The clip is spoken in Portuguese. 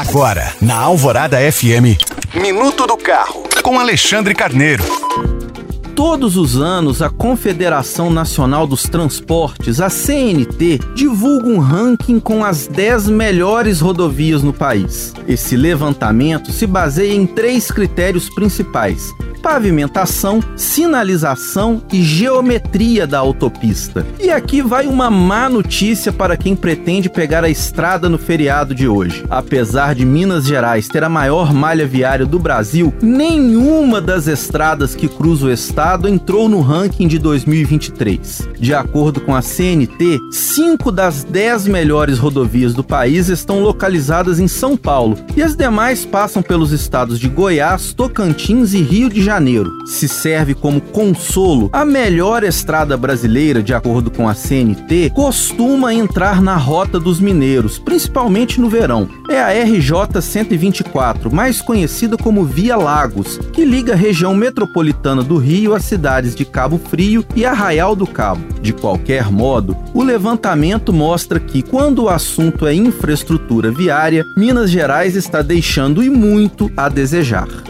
Agora, na Alvorada FM, Minuto do Carro, com Alexandre Carneiro. Todos os anos, a Confederação Nacional dos Transportes, a CNT, divulga um ranking com as 10 melhores rodovias no país. Esse levantamento se baseia em três critérios principais: pavimentação, sinalização e geometria da autopista. E aqui vai uma má notícia para quem pretende pegar a estrada no feriado de hoje. Apesar de Minas Gerais ter a maior malha viária do Brasil, nenhuma das estradas que cruzam o estado entrou no ranking de 2023. De acordo com a CNT, cinco das dez melhores rodovias do país estão localizadas em São Paulo e as demais passam pelos estados de Goiás, Tocantins e Rio de Janeiro. Se serve como consolo, a melhor estrada brasileira, de acordo com a CNT, costuma entrar na rota dos mineiros, principalmente no verão. É a RJ 124, mais conhecida como Via Lagos, que liga a região metropolitana do Rio às cidades de Cabo Frio e Arraial do Cabo. De qualquer modo, o levantamento mostra que, quando o assunto é infraestrutura viária, Minas Gerais está deixando e muito a desejar.